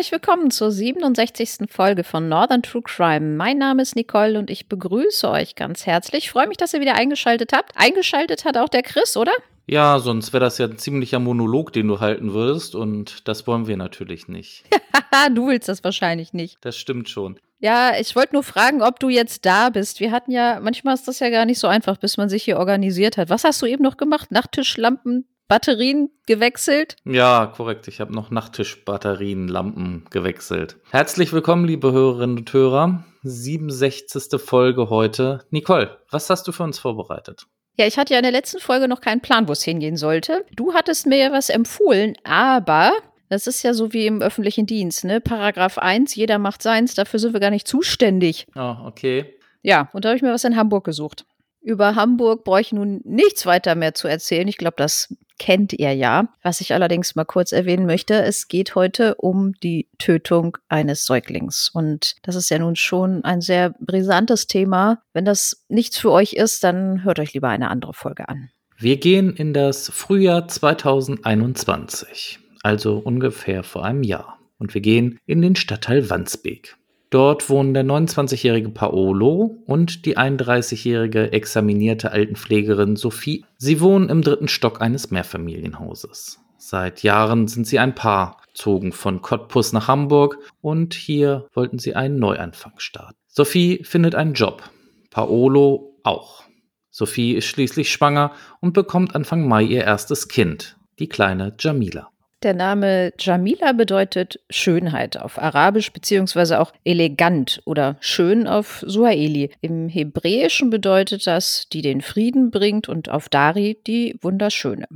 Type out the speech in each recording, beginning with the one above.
Herzlich willkommen zur 67. Folge von Northern True Crime. Mein Name ist Nicole und ich begrüße euch ganz herzlich. Ich freue mich, dass ihr wieder eingeschaltet habt. Eingeschaltet hat auch der Chris, oder? Ja, sonst wäre das ja ein ziemlicher Monolog, den du halten würdest und das wollen wir natürlich nicht. du willst das wahrscheinlich nicht. Das stimmt schon. Ja, ich wollte nur fragen, ob du jetzt da bist. Wir hatten ja, manchmal ist das ja gar nicht so einfach, bis man sich hier organisiert hat. Was hast du eben noch gemacht? Nachttischlampen, Batterien gewechselt? Ja, korrekt. Ich habe noch Nachttischbatterien, Lampen gewechselt. Herzlich willkommen, liebe Hörerinnen und Hörer. 67. Folge heute. Nicole, was hast du für uns vorbereitet? Ja, ich hatte ja in der letzten Folge noch keinen Plan, wo es hingehen sollte. Du hattest mir ja was empfohlen, aber das ist ja so wie im öffentlichen Dienst, ne? Paragraph 1, jeder macht seins, dafür sind wir gar nicht zuständig. Oh, okay. Ja, und da habe ich mir was in Hamburg gesucht. Über Hamburg brauche ich nun nichts weiter mehr zu erzählen. Ich glaube, das kennt ihr ja. Was ich allerdings mal kurz erwähnen möchte, es geht heute um die Tötung eines Säuglings. Und das ist ja nun schon ein sehr brisantes Thema. Wenn das nichts für euch ist, dann hört euch lieber eine andere Folge an. Wir gehen in das Frühjahr 2021, also ungefähr vor einem Jahr. Und wir gehen in den Stadtteil Wandsbek. Dort wohnen der 29-jährige Paolo und die 31-jährige examinierte Altenpflegerin Sophie. Sie wohnen im dritten Stock eines Mehrfamilienhauses. Seit Jahren sind sie ein Paar, zogen von Cottbus nach Hamburg und hier wollten sie einen Neuanfang starten. Sophie findet einen Job, Paolo auch. Sophie ist schließlich schwanger und bekommt Anfang Mai ihr erstes Kind, die kleine Jamila. Der Name Jamila bedeutet Schönheit auf Arabisch beziehungsweise auch elegant oder schön auf Suaheli. Im Hebräischen bedeutet das, die den Frieden bringt und auf Dari die Wunderschöne.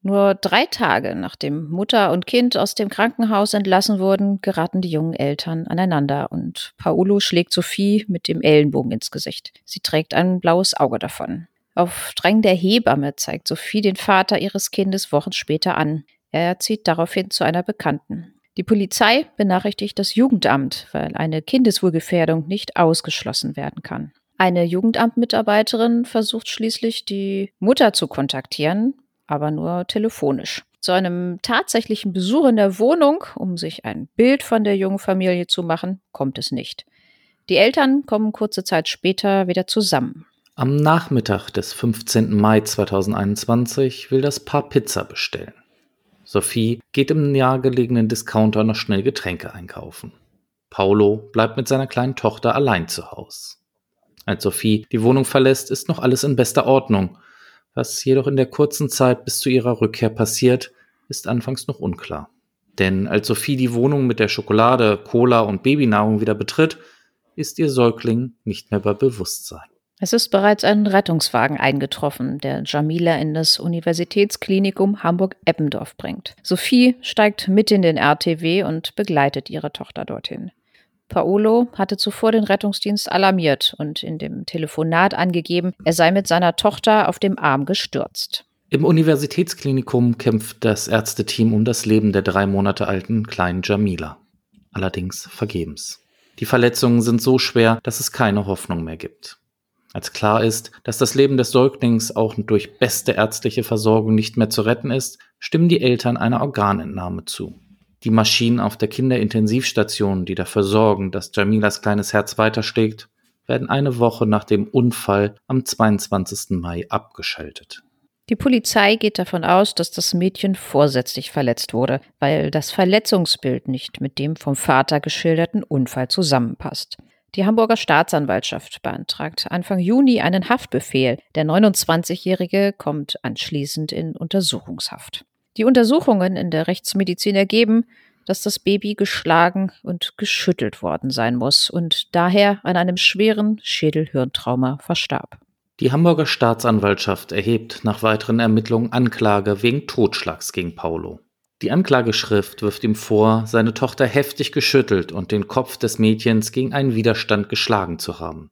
Nur drei Tage nachdem Mutter und Kind aus dem Krankenhaus entlassen wurden, geraten die jungen Eltern aneinander und Paolo schlägt Sophie mit dem Ellenbogen ins Gesicht. Sie trägt ein blaues Auge davon. Auf Drängen der Hebamme zeigt Sophie den Vater ihres Kindes Wochen später an. Er zieht daraufhin zu einer Bekannten. Die Polizei benachrichtigt das Jugendamt, weil eine Kindeswohlgefährdung nicht ausgeschlossen werden kann. Eine Jugendamtmitarbeiterin versucht schließlich, die Mutter zu kontaktieren, aber nur telefonisch. Zu einem tatsächlichen Besuch in der Wohnung, um sich ein Bild von der jungen Familie zu machen, kommt es nicht. Die Eltern kommen kurze Zeit später wieder zusammen. Am Nachmittag des 15. Mai 2021 will das Paar Pizza bestellen. Sophie geht im nahegelegenen Discounter noch schnell Getränke einkaufen. Paolo bleibt mit seiner kleinen Tochter allein zu Hause. Als Sophie die Wohnung verlässt, ist noch alles in bester Ordnung. Was jedoch in der kurzen Zeit bis zu ihrer Rückkehr passiert, ist anfangs noch unklar. Denn als Sophie die Wohnung mit der Schokolade, Cola und Babynahrung wieder betritt, ist ihr Säugling nicht mehr bei Bewusstsein. Es ist bereits ein Rettungswagen eingetroffen, der Jamila in das Universitätsklinikum Hamburg-Eppendorf bringt. Sophie steigt mit in den RTW und begleitet ihre Tochter dorthin. Paolo hatte zuvor den Rettungsdienst alarmiert und in dem Telefonat angegeben, er sei mit seiner Tochter auf dem Arm gestürzt. Im Universitätsklinikum kämpft das Ärzteteam um das Leben der drei Monate alten kleinen Jamila. Allerdings vergebens. Die Verletzungen sind so schwer, dass es keine Hoffnung mehr gibt. Als klar ist, dass das Leben des Säuglings auch durch beste ärztliche Versorgung nicht mehr zu retten ist, stimmen die Eltern einer Organentnahme zu. Die Maschinen auf der Kinderintensivstation, die dafür sorgen, dass Jamilas kleines Herz weiterschlägt, werden eine Woche nach dem Unfall am 22. Mai abgeschaltet. Die Polizei geht davon aus, dass das Mädchen vorsätzlich verletzt wurde, weil das Verletzungsbild nicht mit dem vom Vater geschilderten Unfall zusammenpasst. Die Hamburger Staatsanwaltschaft beantragt Anfang Juni einen Haftbefehl. Der 29-Jährige kommt anschließend in Untersuchungshaft. Die Untersuchungen in der Rechtsmedizin ergeben, dass das Baby geschlagen und geschüttelt worden sein muss und daher an einem schweren Schädelhirntrauma verstarb. Die Hamburger Staatsanwaltschaft erhebt nach weiteren Ermittlungen Anklage wegen Totschlags gegen Paulo. Die Anklageschrift wirft ihm vor, seine Tochter heftig geschüttelt und den Kopf des Mädchens gegen einen Widerstand geschlagen zu haben.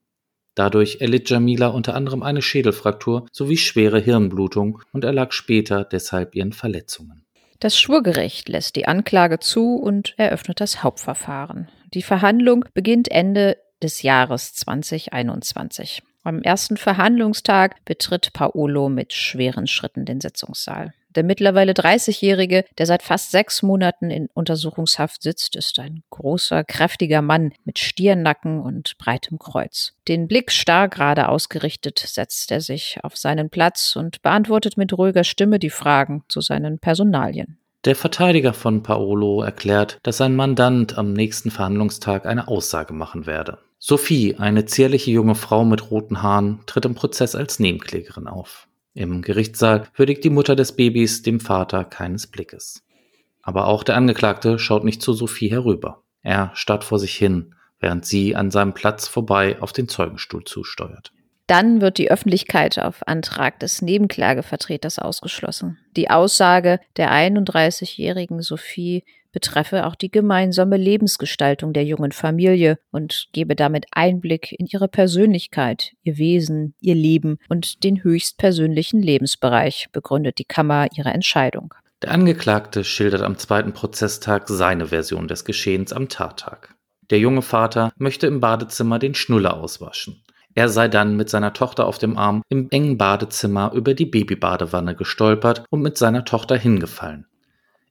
Dadurch erlitt Jamila unter anderem eine Schädelfraktur sowie schwere Hirnblutung und erlag später deshalb ihren Verletzungen. Das Schwurgericht lässt die Anklage zu und eröffnet das Hauptverfahren. Die Verhandlung beginnt Ende des Jahres 2021. Am ersten Verhandlungstag betritt Paolo mit schweren Schritten den Sitzungssaal. Der mittlerweile 30-Jährige, der seit fast sechs Monaten in Untersuchungshaft sitzt, ist ein großer, kräftiger Mann mit Stiernacken und breitem Kreuz. Den Blick starr gerade ausgerichtet setzt er sich auf seinen Platz und beantwortet mit ruhiger Stimme die Fragen zu seinen Personalien. Der Verteidiger von Paolo erklärt, dass sein Mandant am nächsten Verhandlungstag eine Aussage machen werde. Sophie, eine zierliche junge Frau mit roten Haaren, tritt im Prozess als Nebenklägerin auf. Im Gerichtssaal würdigt die Mutter des Babys dem Vater keines Blickes. Aber auch der Angeklagte schaut nicht zu Sophie herüber. Er starrt vor sich hin, während sie an seinem Platz vorbei auf den Zeugenstuhl zusteuert. Dann wird die Öffentlichkeit auf Antrag des Nebenklagevertreters ausgeschlossen. Die Aussage der 31-jährigen Sophie betreffe auch die gemeinsame Lebensgestaltung der jungen Familie und gebe damit Einblick in ihre Persönlichkeit, ihr Wesen, ihr Leben und den höchstpersönlichen Lebensbereich, begründet die Kammer ihre Entscheidung. Der Angeklagte schildert am zweiten Prozesstag seine Version des Geschehens am Tattag. Der junge Vater möchte im Badezimmer den Schnuller auswaschen. Er sei dann mit seiner Tochter auf dem Arm im engen Badezimmer über die Babybadewanne gestolpert und mit seiner Tochter hingefallen.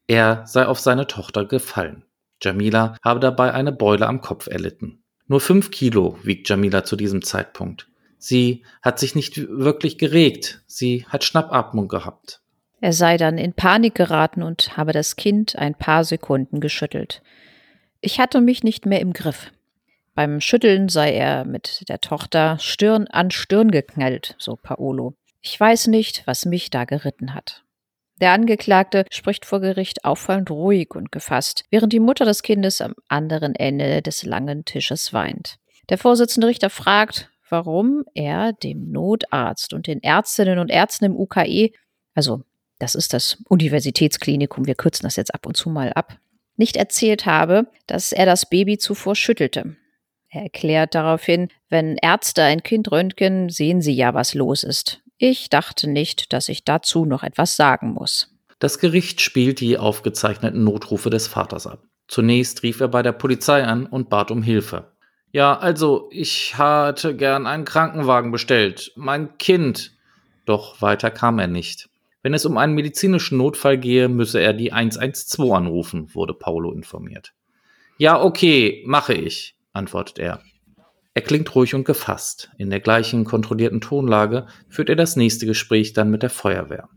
Er sei auf seine Tochter gefallen. Jamila habe dabei eine Beule am Kopf erlitten. Nur fünf Kilo wiegt Jamila zu diesem Zeitpunkt. Sie hat sich nicht wirklich geregt. Sie hat Schnappatmung gehabt. Er sei dann in Panik geraten und habe das Kind ein paar Sekunden geschüttelt. Ich hatte mich nicht mehr im Griff. Beim Schütteln sei er mit der Tochter Stirn an Stirn geknallt, so Paolo. Ich weiß nicht, was mich da geritten hat. Der Angeklagte spricht vor Gericht auffallend ruhig und gefasst, während die Mutter des Kindes am anderen Ende des langen Tisches weint. Der Vorsitzende Richter fragt, warum er dem Notarzt und den Ärztinnen und Ärzten im UKE, also das ist das Universitätsklinikum, wir kürzen das jetzt ab und zu mal ab, nicht erzählt habe, dass er das Baby zuvor schüttelte. Er erklärt daraufhin, wenn Ärzte ein Kind röntgen, sehen sie ja, was los ist. Ich dachte nicht, dass ich dazu noch etwas sagen muss. Das Gericht spielt die aufgezeichneten Notrufe des Vaters ab. Zunächst rief er bei der Polizei an und bat um Hilfe. Ja, also, ich hatte gern einen Krankenwagen bestellt. Mein Kind. Doch weiter kam er nicht. Wenn es um einen medizinischen Notfall gehe, müsse er die 112 anrufen, wurde Paulo informiert. Ja, okay, mache ich antwortet er. Er klingt ruhig und gefasst. In der gleichen kontrollierten Tonlage führt er das nächste Gespräch dann mit der Feuerwehr.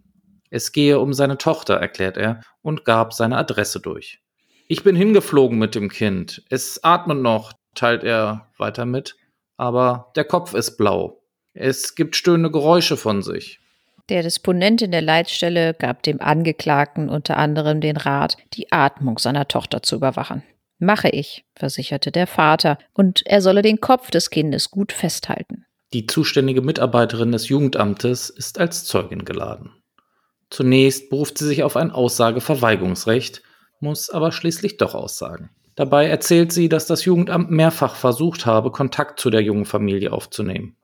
Es gehe um seine Tochter, erklärt er und gab seine Adresse durch. Ich bin hingeflogen mit dem Kind. Es atmet noch, teilt er weiter mit, aber der Kopf ist blau. Es gibt stöhnende Geräusche von sich. Der Disponent in der Leitstelle gab dem Angeklagten unter anderem den Rat, die Atmung seiner Tochter zu überwachen. Mache ich, versicherte der Vater, und er solle den Kopf des Kindes gut festhalten. Die zuständige Mitarbeiterin des Jugendamtes ist als Zeugin geladen. Zunächst beruft sie sich auf ein Aussageverweigerungsrecht, muss aber schließlich doch aussagen. Dabei erzählt sie, dass das Jugendamt mehrfach versucht habe, Kontakt zu der jungen Familie aufzunehmen.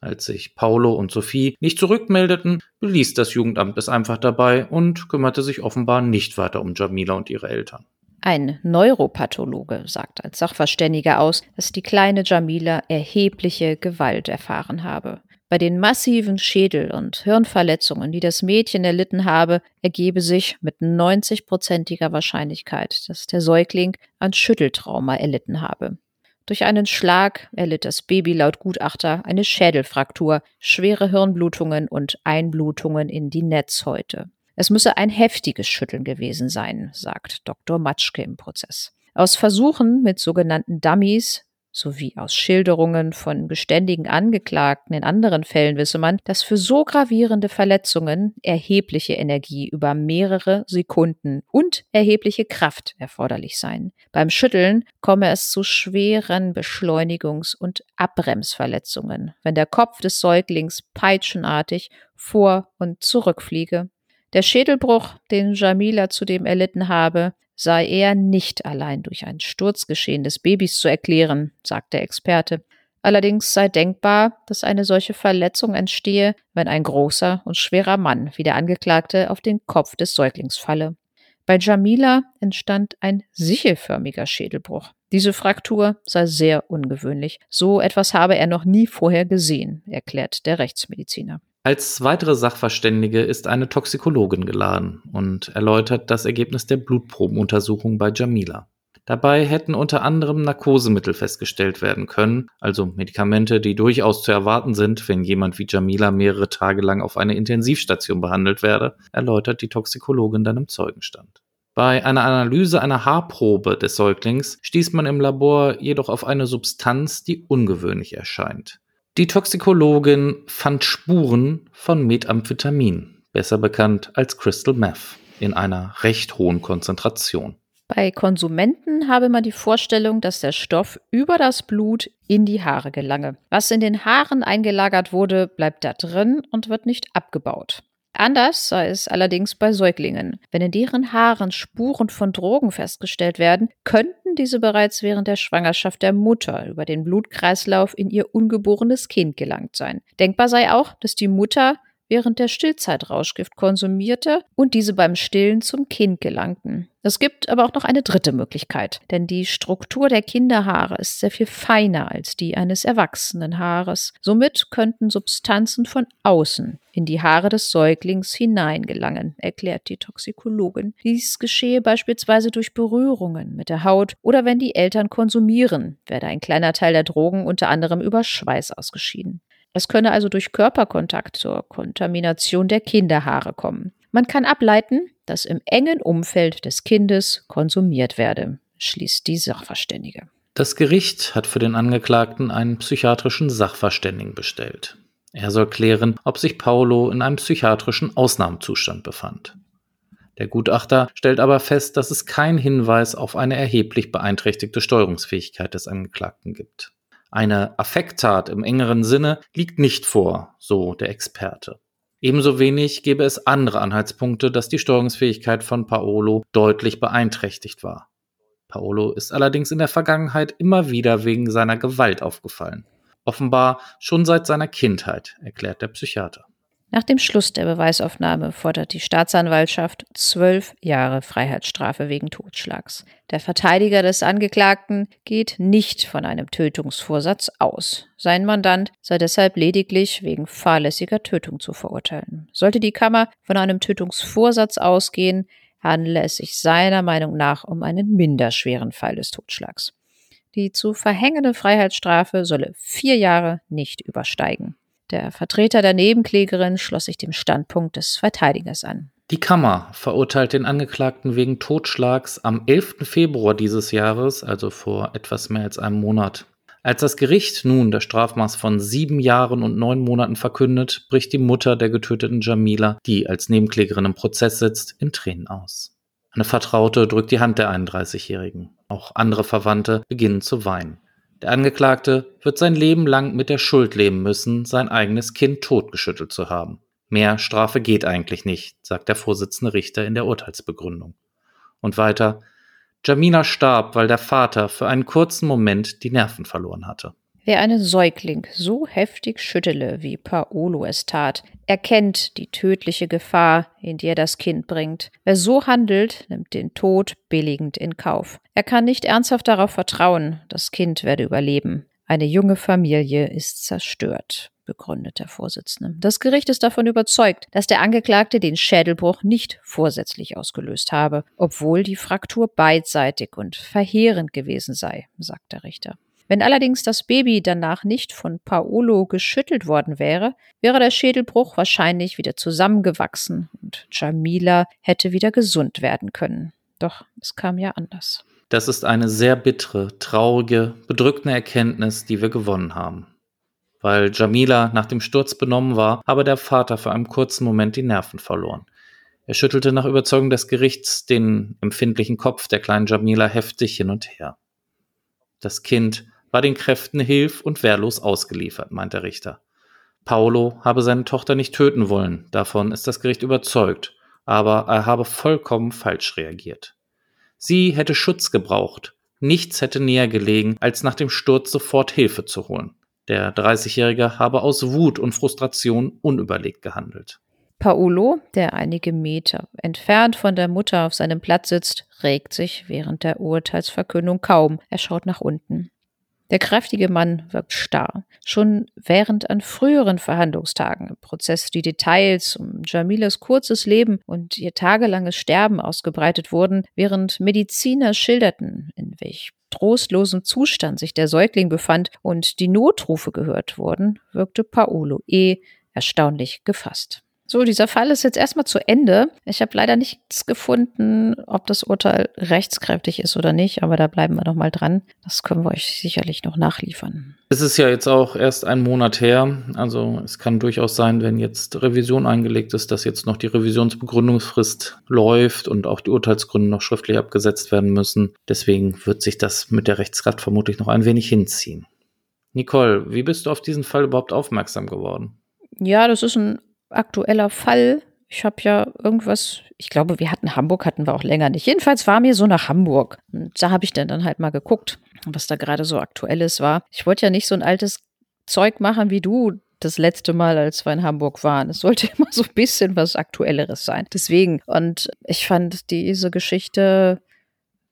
Als sich Paulo und Sophie nicht zurückmeldeten, beließ das Jugendamt es einfach dabei und kümmerte sich offenbar nicht weiter um Jamila und ihre Eltern. Ein Neuropathologe sagt als Sachverständiger aus, dass die kleine Jamila erhebliche Gewalt erfahren habe. Bei den massiven Schädel- und Hirnverletzungen, die das Mädchen erlitten habe, ergebe sich mit 90-prozentiger Wahrscheinlichkeit, dass der Säugling ein Schütteltrauma erlitten habe. Durch einen Schlag erlitt das Baby laut Gutachter eine Schädelfraktur, schwere Hirnblutungen und Einblutungen in die Netzhäute. Es müsse ein heftiges Schütteln gewesen sein, sagt Dr. Matschke im Prozess. Aus Versuchen mit sogenannten Dummies sowie aus Schilderungen von geständigen Angeklagten in anderen Fällen wisse man, dass für so gravierende Verletzungen erhebliche Energie über mehrere Sekunden und erhebliche Kraft erforderlich seien. Beim Schütteln komme es zu schweren Beschleunigungs- und Abbremsverletzungen, wenn der Kopf des Säuglings peitschenartig vor und zurückfliege der Schädelbruch, den Jamila zudem erlitten habe, sei eher nicht allein durch ein Sturzgeschehen des Babys zu erklären, sagt der Experte. Allerdings sei denkbar, dass eine solche Verletzung entstehe, wenn ein großer und schwerer Mann wie der Angeklagte auf den Kopf des Säuglings falle. Bei Jamila entstand ein sichelförmiger Schädelbruch. Diese Fraktur sei sehr ungewöhnlich. So etwas habe er noch nie vorher gesehen, erklärt der Rechtsmediziner. Als weitere Sachverständige ist eine Toxikologin geladen und erläutert das Ergebnis der Blutprobenuntersuchung bei Jamila. Dabei hätten unter anderem Narkosemittel festgestellt werden können, also Medikamente, die durchaus zu erwarten sind, wenn jemand wie Jamila mehrere Tage lang auf einer Intensivstation behandelt werde, erläutert die Toxikologin dann im Zeugenstand. Bei einer Analyse einer Haarprobe des Säuglings stieß man im Labor jedoch auf eine Substanz, die ungewöhnlich erscheint. Die Toxikologin fand Spuren von Methamphetamin, besser bekannt als Crystal Meth, in einer recht hohen Konzentration. Bei Konsumenten habe man die Vorstellung, dass der Stoff über das Blut in die Haare gelange. Was in den Haaren eingelagert wurde, bleibt da drin und wird nicht abgebaut. Anders sei es allerdings bei Säuglingen. Wenn in deren Haaren Spuren von Drogen festgestellt werden, könnten diese bereits während der Schwangerschaft der Mutter über den Blutkreislauf in ihr ungeborenes Kind gelangt sein. Denkbar sei auch, dass die Mutter während der Stillzeit Rauschgift konsumierte und diese beim Stillen zum Kind gelangten. Es gibt aber auch noch eine dritte Möglichkeit, denn die Struktur der Kinderhaare ist sehr viel feiner als die eines erwachsenen Haares. Somit könnten Substanzen von außen in die Haare des Säuglings hineingelangen, erklärt die Toxikologin. Dies geschehe beispielsweise durch Berührungen mit der Haut oder wenn die Eltern konsumieren, werde ein kleiner Teil der Drogen unter anderem über Schweiß ausgeschieden. Es könne also durch Körperkontakt zur Kontamination der Kinderhaare kommen. Man kann ableiten, dass im engen Umfeld des Kindes konsumiert werde, schließt die Sachverständige. Das Gericht hat für den Angeklagten einen psychiatrischen Sachverständigen bestellt. Er soll klären, ob sich Paolo in einem psychiatrischen Ausnahmezustand befand. Der Gutachter stellt aber fest, dass es keinen Hinweis auf eine erheblich beeinträchtigte Steuerungsfähigkeit des Angeklagten gibt. Eine Affekttat im engeren Sinne liegt nicht vor, so der Experte. Ebenso wenig gäbe es andere Anhaltspunkte, dass die Steuerungsfähigkeit von Paolo deutlich beeinträchtigt war. Paolo ist allerdings in der Vergangenheit immer wieder wegen seiner Gewalt aufgefallen. Offenbar schon seit seiner Kindheit, erklärt der Psychiater. Nach dem Schluss der Beweisaufnahme fordert die Staatsanwaltschaft zwölf Jahre Freiheitsstrafe wegen Totschlags. Der Verteidiger des Angeklagten geht nicht von einem Tötungsvorsatz aus. Sein Mandant sei deshalb lediglich wegen fahrlässiger Tötung zu verurteilen. Sollte die Kammer von einem Tötungsvorsatz ausgehen, handele es sich seiner Meinung nach um einen minderschweren Fall des Totschlags. Die zu verhängende Freiheitsstrafe solle vier Jahre nicht übersteigen. Der Vertreter der Nebenklägerin schloss sich dem Standpunkt des Verteidigers an. Die Kammer verurteilt den Angeklagten wegen Totschlags am 11. Februar dieses Jahres, also vor etwas mehr als einem Monat. Als das Gericht nun das Strafmaß von sieben Jahren und neun Monaten verkündet, bricht die Mutter der getöteten Jamila, die als Nebenklägerin im Prozess sitzt, in Tränen aus. Eine Vertraute drückt die Hand der 31-Jährigen. Auch andere Verwandte beginnen zu weinen. Der Angeklagte wird sein Leben lang mit der Schuld leben müssen, sein eigenes Kind totgeschüttelt zu haben. Mehr Strafe geht eigentlich nicht, sagt der Vorsitzende Richter in der Urteilsbegründung. Und weiter, Jamina starb, weil der Vater für einen kurzen Moment die Nerven verloren hatte. Wer einen Säugling so heftig schüttele, wie Paolo es tat, erkennt die tödliche Gefahr, in die er das Kind bringt. Wer so handelt, nimmt den Tod billigend in Kauf. Er kann nicht ernsthaft darauf vertrauen, das Kind werde überleben. Eine junge Familie ist zerstört, begründet der Vorsitzende. Das Gericht ist davon überzeugt, dass der Angeklagte den Schädelbruch nicht vorsätzlich ausgelöst habe, obwohl die Fraktur beidseitig und verheerend gewesen sei, sagt der Richter. Wenn allerdings das Baby danach nicht von Paolo geschüttelt worden wäre, wäre der Schädelbruch wahrscheinlich wieder zusammengewachsen und Jamila hätte wieder gesund werden können. Doch es kam ja anders. Das ist eine sehr bittere, traurige, bedrückende Erkenntnis, die wir gewonnen haben. Weil Jamila nach dem Sturz benommen war, habe der Vater für einen kurzen Moment die Nerven verloren. Er schüttelte nach Überzeugung des Gerichts den empfindlichen Kopf der kleinen Jamila heftig hin und her. Das Kind war den Kräften hilf- und wehrlos ausgeliefert, meint der Richter. Paolo habe seine Tochter nicht töten wollen, davon ist das Gericht überzeugt, aber er habe vollkommen falsch reagiert. Sie hätte Schutz gebraucht, nichts hätte näher gelegen, als nach dem Sturz sofort Hilfe zu holen. Der 30-Jährige habe aus Wut und Frustration unüberlegt gehandelt. Paolo, der einige Meter entfernt von der Mutter auf seinem Platz sitzt, regt sich während der Urteilsverkündung kaum. Er schaut nach unten. Der kräftige Mann wirkt starr. Schon während an früheren Verhandlungstagen im Prozess die Details um Jamilas kurzes Leben und ihr tagelanges Sterben ausgebreitet wurden, während Mediziner schilderten, in welch trostlosem Zustand sich der Säugling befand und die Notrufe gehört wurden, wirkte Paolo eh erstaunlich gefasst. So, dieser Fall ist jetzt erstmal zu Ende. Ich habe leider nichts gefunden, ob das Urteil rechtskräftig ist oder nicht, aber da bleiben wir noch mal dran. Das können wir euch sicherlich noch nachliefern. Es ist ja jetzt auch erst ein Monat her. Also es kann durchaus sein, wenn jetzt Revision eingelegt ist, dass jetzt noch die Revisionsbegründungsfrist läuft und auch die Urteilsgründe noch schriftlich abgesetzt werden müssen. Deswegen wird sich das mit der Rechtskraft vermutlich noch ein wenig hinziehen. Nicole, wie bist du auf diesen Fall überhaupt aufmerksam geworden? Ja, das ist ein aktueller Fall. Ich habe ja irgendwas, ich glaube, wir hatten Hamburg, hatten wir auch länger nicht. Jedenfalls war mir so nach Hamburg. Und da habe ich dann, dann halt mal geguckt, was da gerade so aktuelles war. Ich wollte ja nicht so ein altes Zeug machen wie du das letzte Mal, als wir in Hamburg waren. Es sollte immer so ein bisschen was Aktuelleres sein. Deswegen. Und ich fand diese Geschichte,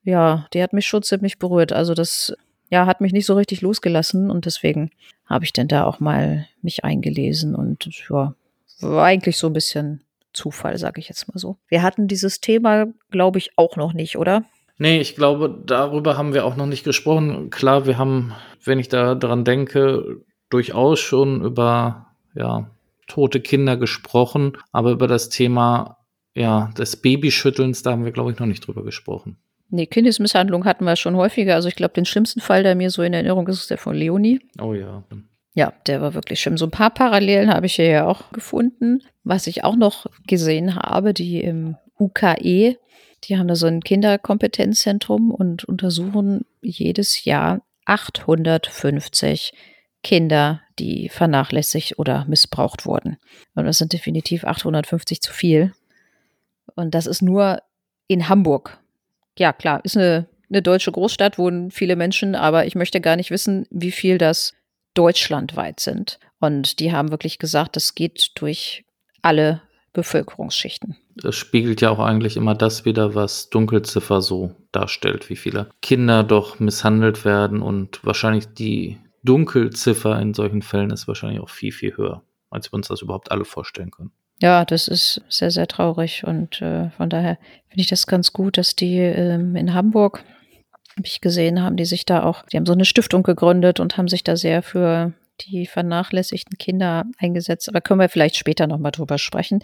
ja, die hat mich schon ziemlich berührt. Also das, ja, hat mich nicht so richtig losgelassen und deswegen habe ich denn da auch mal mich eingelesen und ja, war eigentlich so ein bisschen Zufall, sage ich jetzt mal so. Wir hatten dieses Thema, glaube ich, auch noch nicht, oder? Nee, ich glaube, darüber haben wir auch noch nicht gesprochen. Klar, wir haben, wenn ich da dran denke, durchaus schon über ja, tote Kinder gesprochen, aber über das Thema ja, des Babyschüttelns, da haben wir, glaube ich, noch nicht drüber gesprochen. Nee, Kindesmisshandlung hatten wir schon häufiger. Also ich glaube, den schlimmsten Fall, der mir so in Erinnerung ist, ist der von Leonie. Oh ja. Ja, der war wirklich schlimm. So ein paar Parallelen habe ich hier ja auch gefunden. Was ich auch noch gesehen habe, die im UKE, die haben da so ein Kinderkompetenzzentrum und untersuchen jedes Jahr 850 Kinder, die vernachlässigt oder missbraucht wurden. Und das sind definitiv 850 zu viel. Und das ist nur in Hamburg. Ja, klar, ist eine, eine deutsche Großstadt, wohnen viele Menschen, aber ich möchte gar nicht wissen, wie viel das deutschlandweit sind. Und die haben wirklich gesagt, das geht durch alle Bevölkerungsschichten. Das spiegelt ja auch eigentlich immer das wieder, was Dunkelziffer so darstellt, wie viele Kinder doch misshandelt werden und wahrscheinlich die Dunkelziffer in solchen Fällen ist wahrscheinlich auch viel, viel höher, als wir uns das überhaupt alle vorstellen können. Ja, das ist sehr, sehr traurig und äh, von daher finde ich das ganz gut, dass die ähm, in Hamburg habe ich gesehen, haben die sich da auch, die haben so eine Stiftung gegründet und haben sich da sehr für die vernachlässigten Kinder eingesetzt. Aber können wir vielleicht später nochmal drüber sprechen.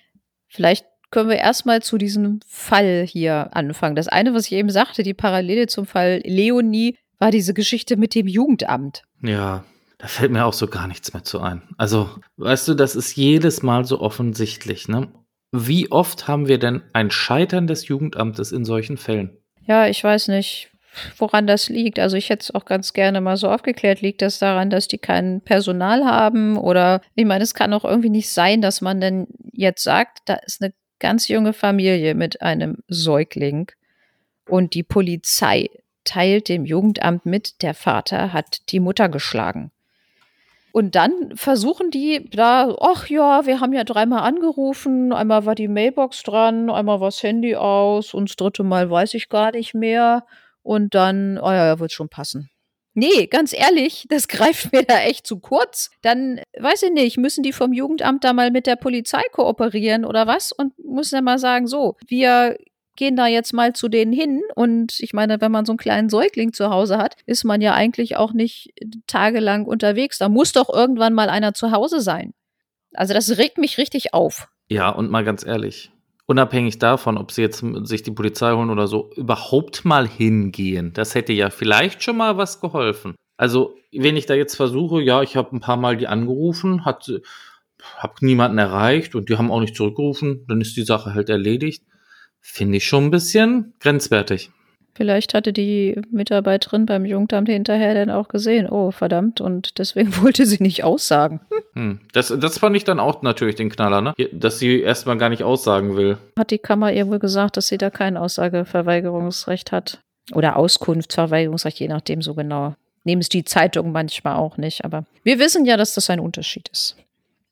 Vielleicht können wir erstmal zu diesem Fall hier anfangen. Das eine, was ich eben sagte, die Parallele zum Fall Leonie, war diese Geschichte mit dem Jugendamt. Ja, da fällt mir auch so gar nichts mehr zu ein. Also, weißt du, das ist jedes Mal so offensichtlich, ne? Wie oft haben wir denn ein Scheitern des Jugendamtes in solchen Fällen? Ja, ich weiß nicht woran das liegt. Also ich hätte es auch ganz gerne mal so aufgeklärt. Liegt das daran, dass die kein Personal haben? Oder ich meine, es kann auch irgendwie nicht sein, dass man denn jetzt sagt, da ist eine ganz junge Familie mit einem Säugling und die Polizei teilt dem Jugendamt mit, der Vater hat die Mutter geschlagen. Und dann versuchen die da, ach ja, wir haben ja dreimal angerufen, einmal war die Mailbox dran, einmal war das Handy aus und das dritte Mal weiß ich gar nicht mehr und dann, oh ja, wird schon passen. Nee, ganz ehrlich, das greift mir da echt zu kurz. Dann, weiß ich nicht, müssen die vom Jugendamt da mal mit der Polizei kooperieren oder was und müssen dann mal sagen, so, wir gehen da jetzt mal zu denen hin. Und ich meine, wenn man so einen kleinen Säugling zu Hause hat, ist man ja eigentlich auch nicht tagelang unterwegs. Da muss doch irgendwann mal einer zu Hause sein. Also das regt mich richtig auf. Ja, und mal ganz ehrlich, unabhängig davon, ob sie jetzt sich die Polizei holen oder so, überhaupt mal hingehen. Das hätte ja vielleicht schon mal was geholfen. Also, wenn ich da jetzt versuche, ja, ich habe ein paar Mal die angerufen, hat, habe niemanden erreicht und die haben auch nicht zurückgerufen, dann ist die Sache halt erledigt. Finde ich schon ein bisschen grenzwertig. Vielleicht hatte die Mitarbeiterin beim Jugendamt hinterher dann auch gesehen, oh verdammt, und deswegen wollte sie nicht aussagen. Hm. Das, das fand ich dann auch natürlich den Knaller, ne? Dass sie erstmal gar nicht aussagen will. Hat die Kammer ihr wohl gesagt, dass sie da kein Aussageverweigerungsrecht hat? Oder Auskunftsverweigerungsrecht, je nachdem so genau. Nehmen es die Zeitung manchmal auch nicht, aber wir wissen ja, dass das ein Unterschied ist.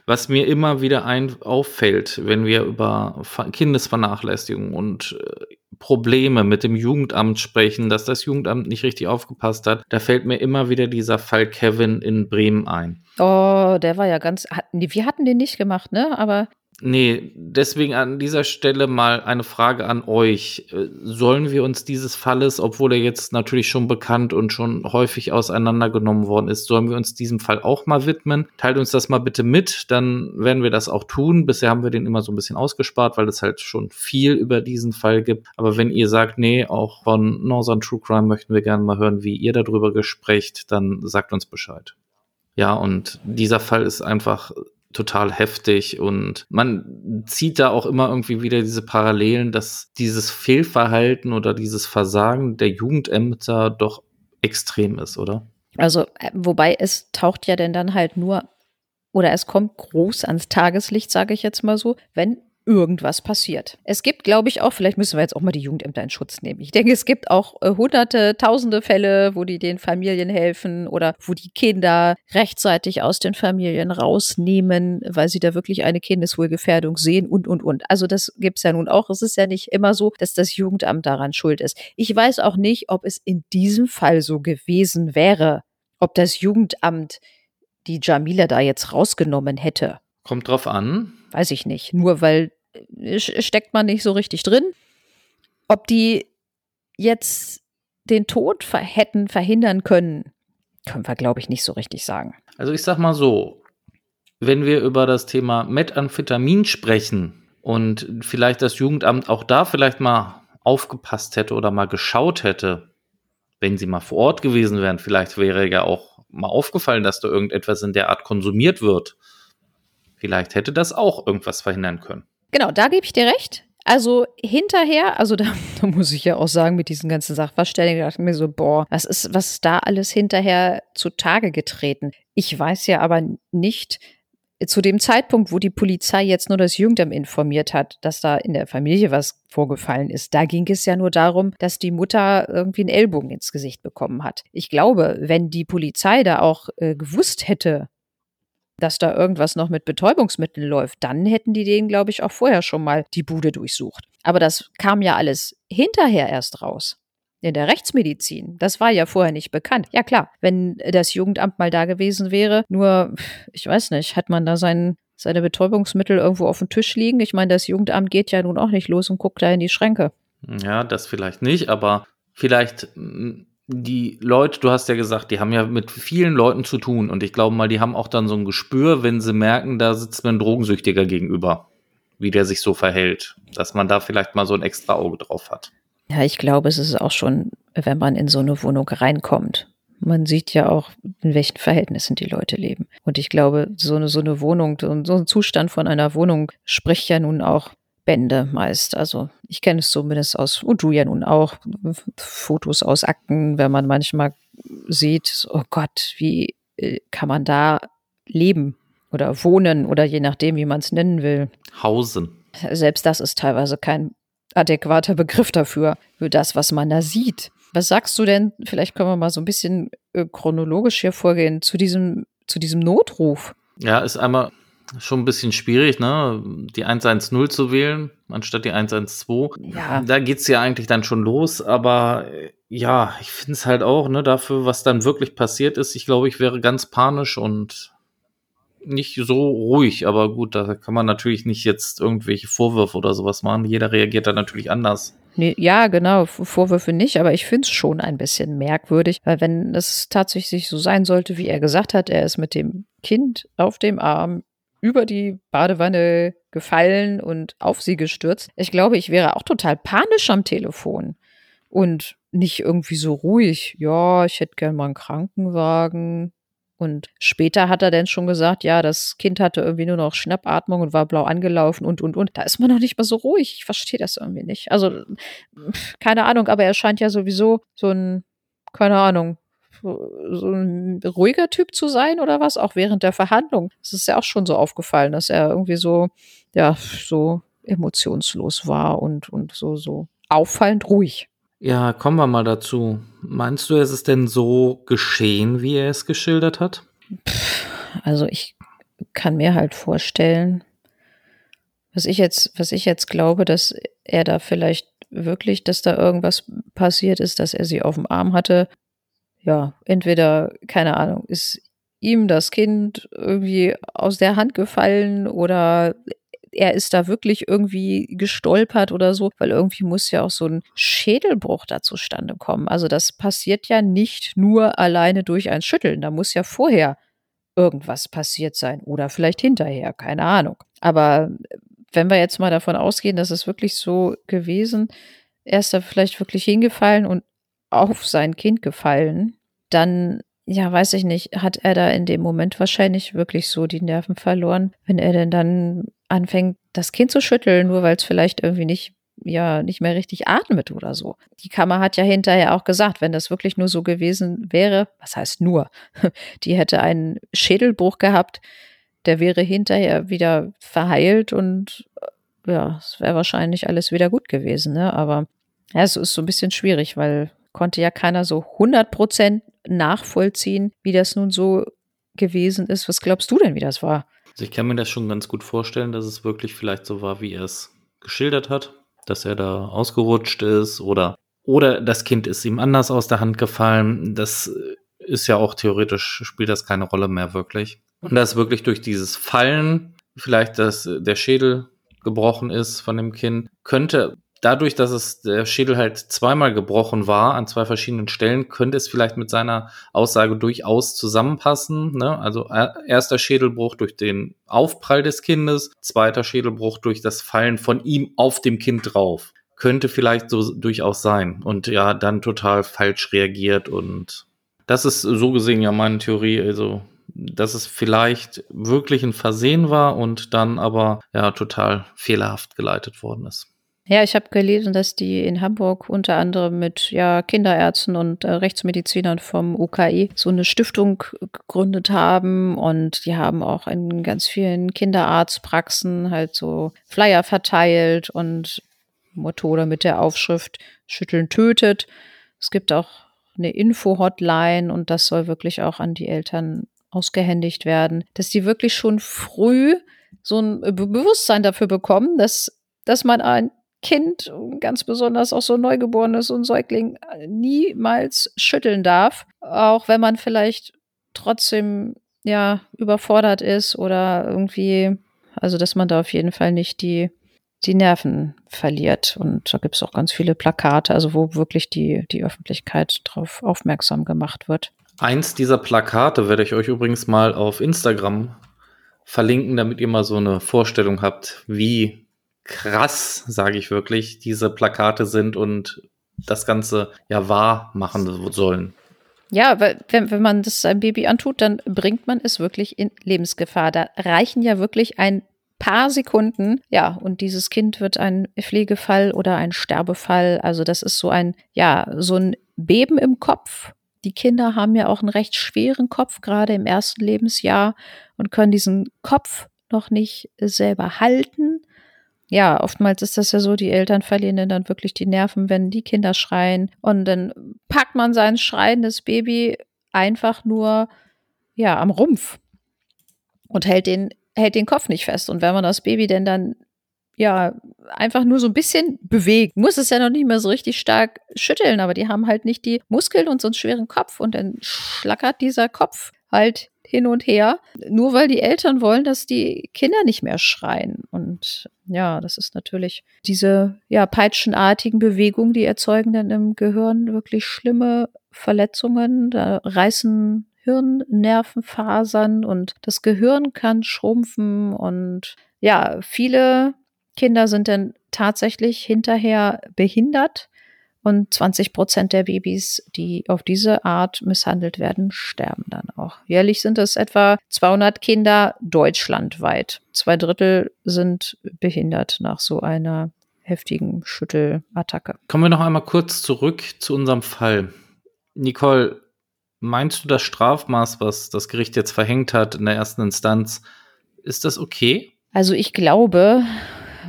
Was mir immer wieder ein auffällt, wenn wir über Kindesvernachlässigung und äh, Probleme mit dem Jugendamt sprechen, dass das Jugendamt nicht richtig aufgepasst hat, da fällt mir immer wieder dieser Fall Kevin in Bremen ein. Oh, der war ja ganz. Wir hatten den nicht gemacht, ne? Aber Nee, deswegen an dieser Stelle mal eine Frage an euch. Äh, sollen wir uns dieses Falles, obwohl er jetzt natürlich schon bekannt und schon häufig auseinandergenommen worden ist, sollen wir uns diesem Fall auch mal widmen? Teilt uns das mal bitte mit, dann werden wir das auch tun. Bisher haben wir den immer so ein bisschen ausgespart, weil es halt schon viel über diesen Fall gibt. Aber wenn ihr sagt, nee, auch von Northern True Crime möchten wir gerne mal hören, wie ihr darüber gesprecht, dann sagt uns Bescheid. Ja, und dieser Fall ist einfach total heftig und man zieht da auch immer irgendwie wieder diese Parallelen, dass dieses Fehlverhalten oder dieses Versagen der Jugendämter doch extrem ist, oder? Also, äh, wobei es taucht ja denn dann halt nur oder es kommt groß ans Tageslicht, sage ich jetzt mal so, wenn irgendwas passiert. Es gibt, glaube ich, auch, vielleicht müssen wir jetzt auch mal die Jugendämter in Schutz nehmen. Ich denke, es gibt auch äh, hunderte, tausende Fälle, wo die den Familien helfen oder wo die Kinder rechtzeitig aus den Familien rausnehmen, weil sie da wirklich eine Kindeswohlgefährdung sehen und, und, und. Also das gibt es ja nun auch. Es ist ja nicht immer so, dass das Jugendamt daran schuld ist. Ich weiß auch nicht, ob es in diesem Fall so gewesen wäre, ob das Jugendamt die Jamila da jetzt rausgenommen hätte. Kommt drauf an. Weiß ich nicht. Nur weil äh, steckt man nicht so richtig drin. Ob die jetzt den Tod ver hätten verhindern können, können wir, glaube ich, nicht so richtig sagen. Also ich sag mal so, wenn wir über das Thema Methamphetamin sprechen und vielleicht das Jugendamt auch da vielleicht mal aufgepasst hätte oder mal geschaut hätte, wenn sie mal vor Ort gewesen wären, vielleicht wäre ja auch mal aufgefallen, dass da irgendetwas in der Art konsumiert wird. Vielleicht hätte das auch irgendwas verhindern können. Genau, da gebe ich dir recht. Also hinterher, also da, da, muss ich ja auch sagen, mit diesen ganzen Sachverständigen, dachte ich mir so, boah, was ist, was ist da alles hinterher zutage getreten? Ich weiß ja aber nicht, zu dem Zeitpunkt, wo die Polizei jetzt nur das Jugendamt informiert hat, dass da in der Familie was vorgefallen ist, da ging es ja nur darum, dass die Mutter irgendwie einen Ellbogen ins Gesicht bekommen hat. Ich glaube, wenn die Polizei da auch äh, gewusst hätte, dass da irgendwas noch mit Betäubungsmitteln läuft, dann hätten die denen, glaube ich, auch vorher schon mal die Bude durchsucht. Aber das kam ja alles hinterher erst raus. In der Rechtsmedizin. Das war ja vorher nicht bekannt. Ja klar, wenn das Jugendamt mal da gewesen wäre, nur, ich weiß nicht, hat man da sein, seine Betäubungsmittel irgendwo auf dem Tisch liegen? Ich meine, das Jugendamt geht ja nun auch nicht los und guckt da in die Schränke. Ja, das vielleicht nicht, aber vielleicht die Leute, du hast ja gesagt, die haben ja mit vielen Leuten zu tun und ich glaube mal, die haben auch dann so ein Gespür, wenn sie merken, da sitzt mir ein Drogensüchtiger gegenüber, wie der sich so verhält, dass man da vielleicht mal so ein extra Auge drauf hat. Ja, ich glaube, es ist auch schon, wenn man in so eine Wohnung reinkommt. Man sieht ja auch, in welchen Verhältnissen die Leute leben. Und ich glaube, so eine, so eine Wohnung, so ein Zustand von einer Wohnung spricht ja nun auch Bände meist. Also ich kenne es zumindest aus, und du ja nun auch, Fotos aus Akten, wenn man manchmal sieht, oh Gott, wie äh, kann man da leben oder wohnen oder je nachdem, wie man es nennen will. Hausen. Selbst das ist teilweise kein adäquater Begriff dafür, für das, was man da sieht. Was sagst du denn, vielleicht können wir mal so ein bisschen äh, chronologisch hier vorgehen, zu diesem, zu diesem Notruf? Ja, ist einmal schon ein bisschen schwierig, ne? Die 110 zu wählen, anstatt die 112. Ja. Da geht's ja eigentlich dann schon los, aber äh, ja, ich finde es halt auch, ne, dafür, was dann wirklich passiert ist, ich glaube, ich wäre ganz panisch und nicht so ruhig, aber gut, da kann man natürlich nicht jetzt irgendwelche Vorwürfe oder sowas machen. Jeder reagiert da natürlich anders. Nee, ja, genau, Vorwürfe nicht, aber ich finde es schon ein bisschen merkwürdig, weil wenn es tatsächlich so sein sollte, wie er gesagt hat, er ist mit dem Kind auf dem Arm über die Badewanne gefallen und auf sie gestürzt. Ich glaube, ich wäre auch total panisch am Telefon und nicht irgendwie so ruhig. Ja, ich hätte gern mal einen Krankenwagen. Und später hat er dann schon gesagt, ja, das Kind hatte irgendwie nur noch Schnappatmung und war blau angelaufen und, und, und. Da ist man noch nicht mal so ruhig. Ich verstehe das irgendwie nicht. Also, keine Ahnung, aber er scheint ja sowieso so ein, keine Ahnung, so ein ruhiger Typ zu sein oder was, auch während der Verhandlung. Es ist ja auch schon so aufgefallen, dass er irgendwie so, ja, so emotionslos war und, und so, so auffallend ruhig. Ja, kommen wir mal dazu. Meinst du, ist es denn so geschehen, wie er es geschildert hat? Also ich kann mir halt vorstellen, was ich jetzt, was ich jetzt glaube, dass er da vielleicht wirklich, dass da irgendwas passiert ist, dass er sie auf dem Arm hatte. Ja, entweder, keine Ahnung, ist ihm das Kind irgendwie aus der Hand gefallen oder er ist da wirklich irgendwie gestolpert oder so, weil irgendwie muss ja auch so ein Schädelbruch da zustande kommen. Also das passiert ja nicht nur alleine durch ein Schütteln. Da muss ja vorher irgendwas passiert sein oder vielleicht hinterher, keine Ahnung. Aber wenn wir jetzt mal davon ausgehen, dass es wirklich so gewesen, er ist da vielleicht wirklich hingefallen und auf sein Kind gefallen, dann, ja, weiß ich nicht, hat er da in dem Moment wahrscheinlich wirklich so die Nerven verloren, wenn er denn dann anfängt, das Kind zu schütteln, nur weil es vielleicht irgendwie nicht ja nicht mehr richtig atmet oder so. Die Kammer hat ja hinterher auch gesagt, wenn das wirklich nur so gewesen wäre, was heißt nur, die hätte einen Schädelbruch gehabt, der wäre hinterher wieder verheilt und ja, es wäre wahrscheinlich alles wieder gut gewesen, ne? Aber ja, es ist so ein bisschen schwierig, weil konnte ja keiner so 100 Prozent nachvollziehen, wie das nun so gewesen ist. Was glaubst du denn, wie das war? Also ich kann mir das schon ganz gut vorstellen, dass es wirklich vielleicht so war, wie er es geschildert hat, dass er da ausgerutscht ist oder oder das Kind ist ihm anders aus der Hand gefallen. Das ist ja auch theoretisch spielt das keine Rolle mehr wirklich. Und dass wirklich durch dieses Fallen vielleicht dass der Schädel gebrochen ist von dem Kind, könnte dadurch, dass es der Schädel halt zweimal gebrochen war an zwei verschiedenen Stellen, könnte es vielleicht mit seiner Aussage durchaus zusammenpassen. Ne? Also erster Schädelbruch durch den Aufprall des Kindes, zweiter Schädelbruch durch das Fallen von ihm auf dem Kind drauf. Könnte vielleicht so durchaus sein. Und ja, dann total falsch reagiert. Und das ist so gesehen ja meine Theorie. Also dass es vielleicht wirklich ein Versehen war und dann aber ja total fehlerhaft geleitet worden ist. Ja, ich habe gelesen, dass die in Hamburg unter anderem mit ja, Kinderärzten und äh, Rechtsmedizinern vom UKI so eine Stiftung gegründet haben und die haben auch in ganz vielen Kinderarztpraxen halt so Flyer verteilt und Motto mit der Aufschrift Schütteln tötet. Es gibt auch eine Info-Hotline und das soll wirklich auch an die Eltern ausgehändigt werden, dass die wirklich schon früh so ein Bewusstsein dafür bekommen, dass, dass man ein Kind, ganz besonders auch so Neugeborenes und Säugling, niemals schütteln darf, auch wenn man vielleicht trotzdem ja überfordert ist oder irgendwie, also dass man da auf jeden Fall nicht die die Nerven verliert. Und da gibt es auch ganz viele Plakate, also wo wirklich die, die Öffentlichkeit darauf aufmerksam gemacht wird. Eins dieser Plakate werde ich euch übrigens mal auf Instagram verlinken, damit ihr mal so eine Vorstellung habt, wie krass, sage ich wirklich, diese Plakate sind und das Ganze ja wahr machen sollen. Ja, weil wenn, wenn man das seinem Baby antut, dann bringt man es wirklich in Lebensgefahr. Da reichen ja wirklich ein paar Sekunden. Ja, und dieses Kind wird ein Pflegefall oder ein Sterbefall. Also das ist so ein, ja, so ein Beben im Kopf. Die Kinder haben ja auch einen recht schweren Kopf, gerade im ersten Lebensjahr, und können diesen Kopf noch nicht selber halten ja, oftmals ist das ja so, die Eltern verlieren dann wirklich die Nerven, wenn die Kinder schreien. Und dann packt man sein schreiendes Baby einfach nur, ja, am Rumpf und hält den, hält den Kopf nicht fest. Und wenn man das Baby denn dann ja, einfach nur so ein bisschen bewegt. Muss es ja noch nicht mehr so richtig stark schütteln, aber die haben halt nicht die Muskeln und so einen schweren Kopf und dann schlackert dieser Kopf halt hin und her, nur weil die Eltern wollen, dass die Kinder nicht mehr schreien. Und ja, das ist natürlich diese ja peitschenartigen Bewegungen, die erzeugen dann im Gehirn wirklich schlimme Verletzungen. Da reißen Hirnnervenfasern und das Gehirn kann schrumpfen und ja, viele Kinder sind dann tatsächlich hinterher behindert und 20 Prozent der Babys, die auf diese Art misshandelt werden, sterben dann auch. Jährlich sind es etwa 200 Kinder deutschlandweit. Zwei Drittel sind behindert nach so einer heftigen Schüttelattacke. Kommen wir noch einmal kurz zurück zu unserem Fall. Nicole, meinst du das Strafmaß, was das Gericht jetzt verhängt hat in der ersten Instanz, ist das okay? Also ich glaube,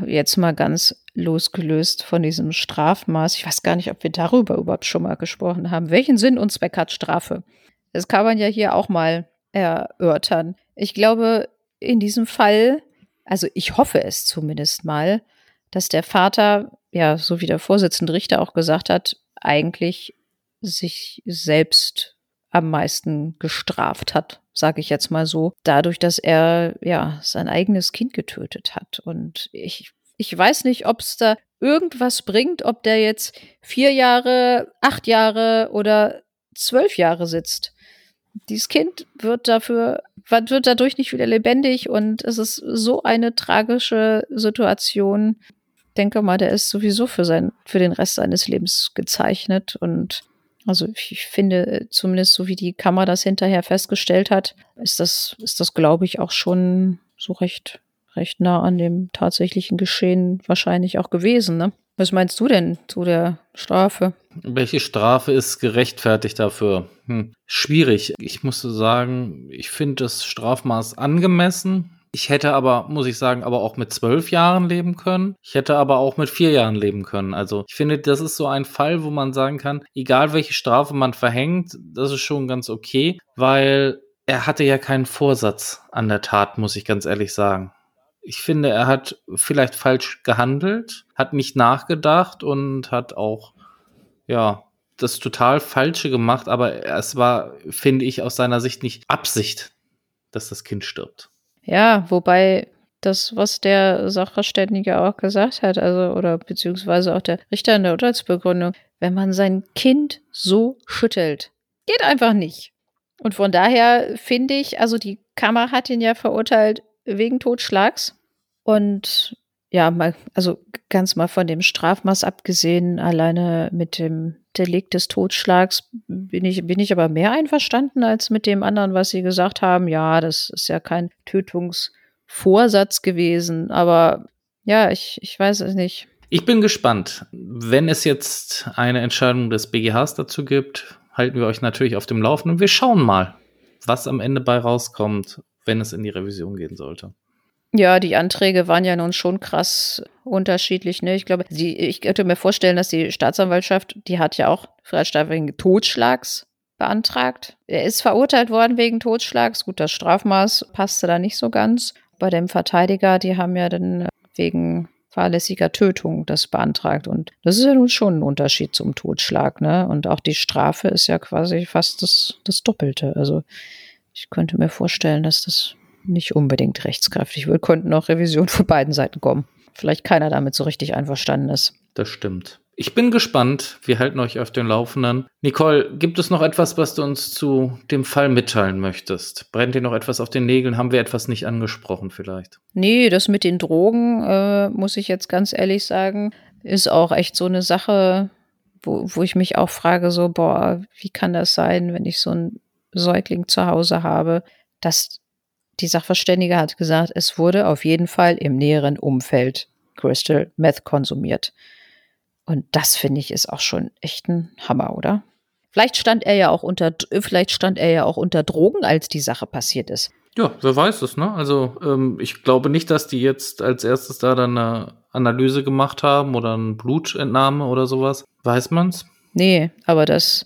jetzt mal ganz losgelöst von diesem Strafmaß. Ich weiß gar nicht, ob wir darüber überhaupt schon mal gesprochen haben. Welchen Sinn und Zweck hat Strafe? Das kann man ja hier auch mal erörtern. Ich glaube, in diesem Fall, also ich hoffe es zumindest mal, dass der Vater ja, so wie der Vorsitzende Richter auch gesagt hat, eigentlich sich selbst am meisten gestraft hat, sage ich jetzt mal so, dadurch, dass er ja sein eigenes Kind getötet hat. Und ich, ich weiß nicht, ob es da irgendwas bringt, ob der jetzt vier Jahre, acht Jahre oder zwölf Jahre sitzt. Dieses Kind wird dafür, wird dadurch nicht wieder lebendig und es ist so eine tragische Situation. Ich denke mal, der ist sowieso für sein, für den Rest seines Lebens gezeichnet und also ich finde, zumindest so wie die Kammer das hinterher festgestellt hat, ist das, ist das, glaube ich, auch schon so recht, recht nah an dem tatsächlichen Geschehen wahrscheinlich auch gewesen, ne? Was meinst du denn zu der Strafe? Welche Strafe ist gerechtfertigt dafür? Hm. Schwierig. Ich muss sagen, ich finde das Strafmaß angemessen. Ich hätte aber, muss ich sagen, aber auch mit zwölf Jahren leben können. Ich hätte aber auch mit vier Jahren leben können. Also ich finde, das ist so ein Fall, wo man sagen kann, egal welche Strafe man verhängt, das ist schon ganz okay, weil er hatte ja keinen Vorsatz an der Tat, muss ich ganz ehrlich sagen. Ich finde, er hat vielleicht falsch gehandelt, hat nicht nachgedacht und hat auch, ja, das total Falsche gemacht, aber es war, finde ich, aus seiner Sicht nicht Absicht, dass das Kind stirbt. Ja, wobei das, was der Sachverständige auch gesagt hat, also oder beziehungsweise auch der Richter in der Urteilsbegründung, wenn man sein Kind so schüttelt, geht einfach nicht. Und von daher finde ich, also die Kammer hat ihn ja verurteilt wegen Totschlags. Und ja, mal, also ganz mal von dem Strafmaß abgesehen, alleine mit dem Delikt des Totschlags bin ich, bin ich aber mehr einverstanden als mit dem anderen, was Sie gesagt haben. Ja, das ist ja kein Tötungsvorsatz gewesen, aber ja, ich, ich weiß es nicht. Ich bin gespannt. Wenn es jetzt eine Entscheidung des BGHs dazu gibt, halten wir euch natürlich auf dem Laufenden. Wir schauen mal, was am Ende bei rauskommt, wenn es in die Revision gehen sollte. Ja, die Anträge waren ja nun schon krass unterschiedlich. Ne? Ich glaube, die, ich könnte mir vorstellen, dass die Staatsanwaltschaft, die hat ja auch Freiheitsstrafe wegen Totschlags beantragt. Er ist verurteilt worden wegen Totschlags. Gut, das Strafmaß passte da nicht so ganz. Bei dem Verteidiger, die haben ja dann wegen fahrlässiger Tötung das beantragt. Und das ist ja nun schon ein Unterschied zum Totschlag. Ne? Und auch die Strafe ist ja quasi fast das, das Doppelte. Also ich könnte mir vorstellen, dass das nicht unbedingt rechtskräftig wird. Könnten auch Revisionen von beiden Seiten kommen. Vielleicht keiner damit so richtig einverstanden ist. Das stimmt. Ich bin gespannt. Wir halten euch auf den Laufenden. Nicole, gibt es noch etwas, was du uns zu dem Fall mitteilen möchtest? Brennt dir noch etwas auf den Nägeln? Haben wir etwas nicht angesprochen vielleicht? Nee, das mit den Drogen, äh, muss ich jetzt ganz ehrlich sagen, ist auch echt so eine Sache, wo, wo ich mich auch frage, so, boah, wie kann das sein, wenn ich so einen Säugling zu Hause habe, dass die Sachverständige hat gesagt, es wurde auf jeden Fall im näheren Umfeld Crystal Meth konsumiert. Und das finde ich ist auch schon echt ein Hammer, oder? Vielleicht stand er ja auch unter, vielleicht stand er ja auch unter Drogen, als die Sache passiert ist. Ja, wer weiß es, ne? Also ähm, ich glaube nicht, dass die jetzt als erstes da dann eine Analyse gemacht haben oder eine Blutentnahme oder sowas. Weiß man's? Nee, aber das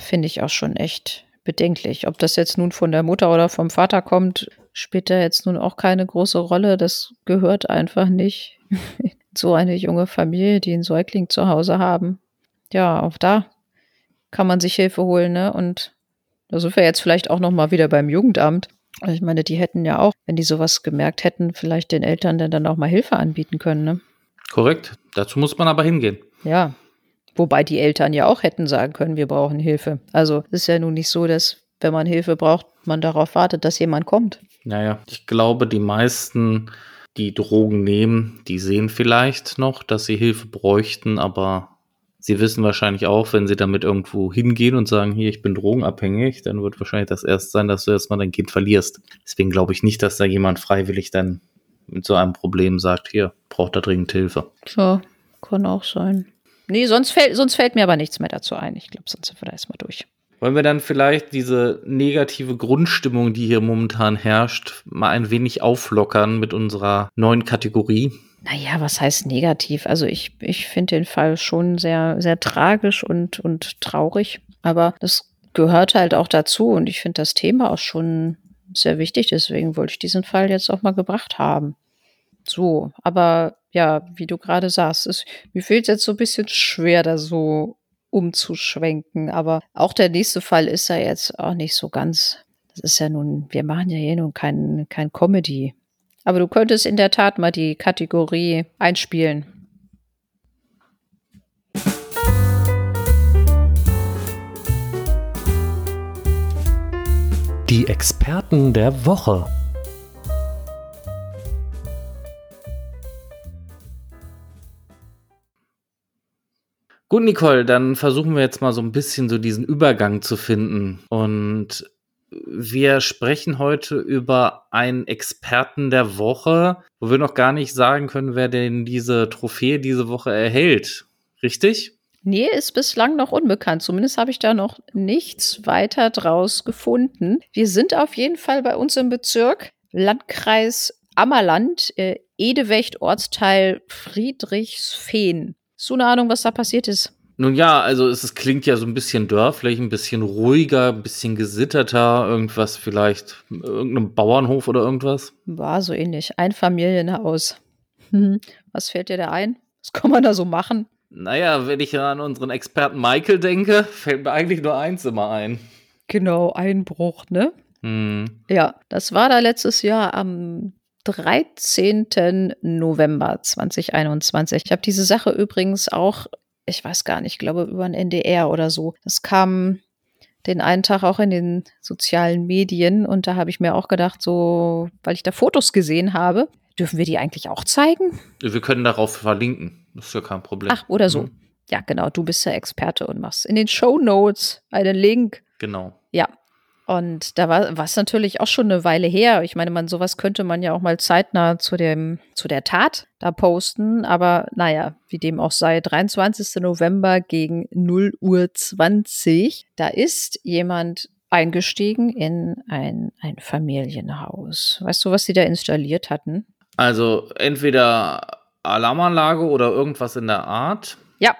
finde ich auch schon echt bedenklich. Ob das jetzt nun von der Mutter oder vom Vater kommt, spielt da jetzt nun auch keine große Rolle. Das gehört einfach nicht. so eine junge Familie, die einen Säugling zu Hause haben. Ja, auch da kann man sich Hilfe holen, ne? Und da sind wir jetzt vielleicht auch noch mal wieder beim Jugendamt. Also ich meine, die hätten ja auch, wenn die sowas gemerkt hätten, vielleicht den Eltern dann auch mal Hilfe anbieten können, ne? Korrekt. Dazu muss man aber hingehen. Ja, Wobei die Eltern ja auch hätten sagen können, wir brauchen Hilfe. Also es ist ja nun nicht so, dass wenn man Hilfe braucht, man darauf wartet, dass jemand kommt. Naja, ich glaube, die meisten, die Drogen nehmen, die sehen vielleicht noch, dass sie Hilfe bräuchten, aber sie wissen wahrscheinlich auch, wenn sie damit irgendwo hingehen und sagen, hier, ich bin drogenabhängig, dann wird wahrscheinlich das erst sein, dass du erstmal dein Kind verlierst. Deswegen glaube ich nicht, dass da jemand freiwillig dann mit so einem Problem sagt, hier, braucht er dringend Hilfe. Ja, kann auch sein. Nee, sonst fällt, sonst fällt mir aber nichts mehr dazu ein. Ich glaube, sonst sind wir da erstmal durch. Wollen wir dann vielleicht diese negative Grundstimmung, die hier momentan herrscht, mal ein wenig auflockern mit unserer neuen Kategorie? Naja, was heißt negativ? Also ich, ich finde den Fall schon sehr, sehr tragisch und, und traurig. Aber das gehört halt auch dazu und ich finde das Thema auch schon sehr wichtig. Deswegen wollte ich diesen Fall jetzt auch mal gebracht haben. So, aber ja, wie du gerade sagst, ist, mir fehlt jetzt so ein bisschen schwer, da so umzuschwenken. Aber auch der nächste Fall ist ja jetzt auch nicht so ganz. Das ist ja nun, wir machen ja hier nun kein, kein Comedy. Aber du könntest in der Tat mal die Kategorie einspielen. Die Experten der Woche. Gut, Nicole, dann versuchen wir jetzt mal so ein bisschen so diesen Übergang zu finden. Und wir sprechen heute über einen Experten der Woche, wo wir noch gar nicht sagen können, wer denn diese Trophäe diese Woche erhält. Richtig? Nee, ist bislang noch unbekannt. Zumindest habe ich da noch nichts weiter draus gefunden. Wir sind auf jeden Fall bei uns im Bezirk, Landkreis Ammerland, äh, Edewecht, Ortsteil Friedrichsfehn. Du eine Ahnung, was da passiert ist? Nun ja, also es, es klingt ja so ein bisschen dörflich, ein bisschen ruhiger, ein bisschen gesitterter, irgendwas vielleicht, irgendeinem Bauernhof oder irgendwas. War so ähnlich. Ein Familienhaus. Hm, was fällt dir da ein? Was kann man da so machen? Naja, wenn ich an unseren Experten Michael denke, fällt mir eigentlich nur eins immer ein. Genau, Einbruch, ne? Hm. Ja, das war da letztes Jahr am 13. November 2021. Ich habe diese Sache übrigens auch, ich weiß gar nicht, ich glaube über ein NDR oder so. Das kam den einen Tag auch in den sozialen Medien und da habe ich mir auch gedacht, so, weil ich da Fotos gesehen habe, dürfen wir die eigentlich auch zeigen? Wir können darauf verlinken, das ist ja kein Problem. Ach, oder so. Mhm. Ja, genau, du bist ja Experte und machst in den Show Notes einen Link. Genau. Ja, und da war es natürlich auch schon eine Weile her. Ich meine, man sowas könnte man ja auch mal zeitnah zu dem zu der Tat da posten, aber naja, wie dem auch sei, 23. November gegen 0 Uhr 20, da ist jemand eingestiegen in ein, ein Familienhaus. Weißt du, was sie da installiert hatten? Also entweder Alarmanlage oder irgendwas in der Art. Ja,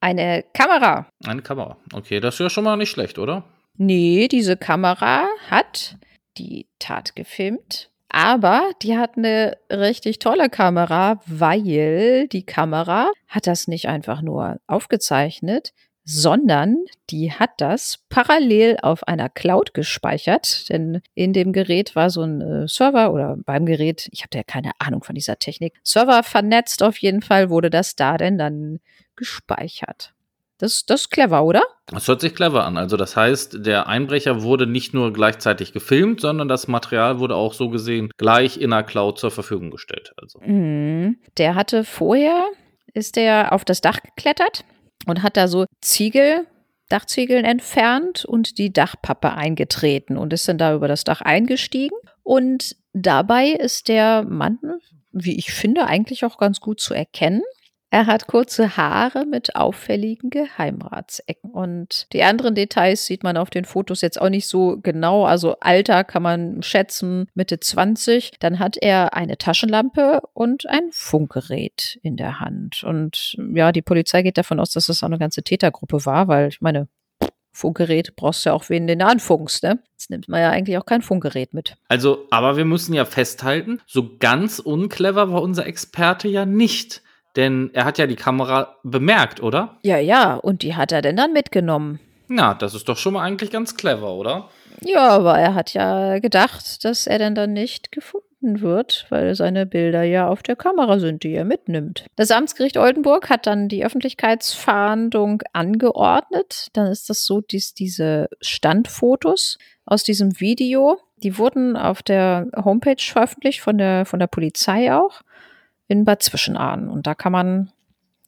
eine Kamera. Eine Kamera. Okay, das ist ja schon mal nicht schlecht, oder? Nee, diese Kamera hat die Tat gefilmt. Aber die hat eine richtig tolle Kamera, weil die Kamera hat das nicht einfach nur aufgezeichnet, sondern die hat das parallel auf einer Cloud gespeichert. Denn in dem Gerät war so ein äh, Server oder beim Gerät, ich habe ja keine Ahnung von dieser Technik, Server vernetzt auf jeden Fall, wurde das da denn dann gespeichert. Das, das ist clever, oder? Das hört sich clever an. Also das heißt, der Einbrecher wurde nicht nur gleichzeitig gefilmt, sondern das Material wurde auch so gesehen gleich in der Cloud zur Verfügung gestellt. Also. Mhm. Der hatte vorher, ist der auf das Dach geklettert und hat da so Ziegel, Dachziegeln entfernt und die Dachpappe eingetreten und ist dann da über das Dach eingestiegen. Und dabei ist der Mann, wie ich finde, eigentlich auch ganz gut zu erkennen. Er hat kurze Haare mit auffälligen Geheimratsecken. Und die anderen Details sieht man auf den Fotos jetzt auch nicht so genau. Also Alter kann man schätzen, Mitte 20. Dann hat er eine Taschenlampe und ein Funkgerät in der Hand. Und ja, die Polizei geht davon aus, dass das auch eine ganze Tätergruppe war, weil ich meine, Funkgerät brauchst du ja auch wen, den du anfunkst, ne? Jetzt nimmt man ja eigentlich auch kein Funkgerät mit. Also, aber wir müssen ja festhalten, so ganz unclever war unser Experte ja nicht. Denn er hat ja die Kamera bemerkt, oder? Ja, ja. Und die hat er denn dann mitgenommen. Na, das ist doch schon mal eigentlich ganz clever, oder? Ja, aber er hat ja gedacht, dass er denn dann nicht gefunden wird, weil seine Bilder ja auf der Kamera sind, die er mitnimmt. Das Amtsgericht Oldenburg hat dann die Öffentlichkeitsfahndung angeordnet. Dann ist das so, dass diese Standfotos aus diesem Video, die wurden auf der Homepage veröffentlicht von der, von der Polizei auch in Bad Zwischenahn. Und da kann man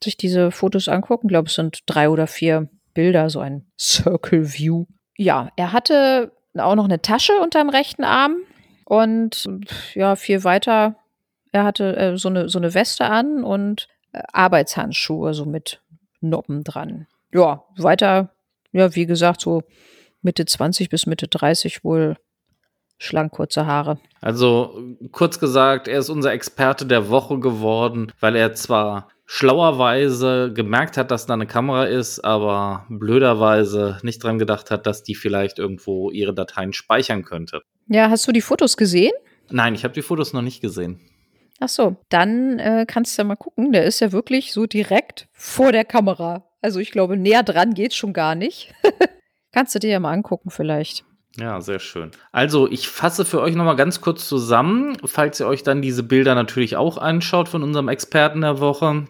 sich diese Fotos angucken. Ich glaube, es sind drei oder vier Bilder, so ein Circle View. Ja, er hatte auch noch eine Tasche unterm rechten Arm und ja, viel weiter. Er hatte äh, so, eine, so eine Weste an und äh, Arbeitshandschuhe, so mit Noppen dran. Ja, weiter, ja, wie gesagt, so Mitte 20 bis Mitte 30 wohl schlank kurze Haare. Also kurz gesagt, er ist unser Experte der Woche geworden, weil er zwar schlauerweise gemerkt hat, dass da eine Kamera ist, aber blöderweise nicht dran gedacht hat, dass die vielleicht irgendwo ihre Dateien speichern könnte. Ja, hast du die Fotos gesehen? Nein, ich habe die Fotos noch nicht gesehen. Ach so, dann äh, kannst du ja mal gucken. Der ist ja wirklich so direkt vor der Kamera. Also ich glaube, näher dran geht's schon gar nicht. kannst du dir ja mal angucken vielleicht. Ja, sehr schön. Also, ich fasse für euch nochmal ganz kurz zusammen, falls ihr euch dann diese Bilder natürlich auch anschaut von unserem Experten der Woche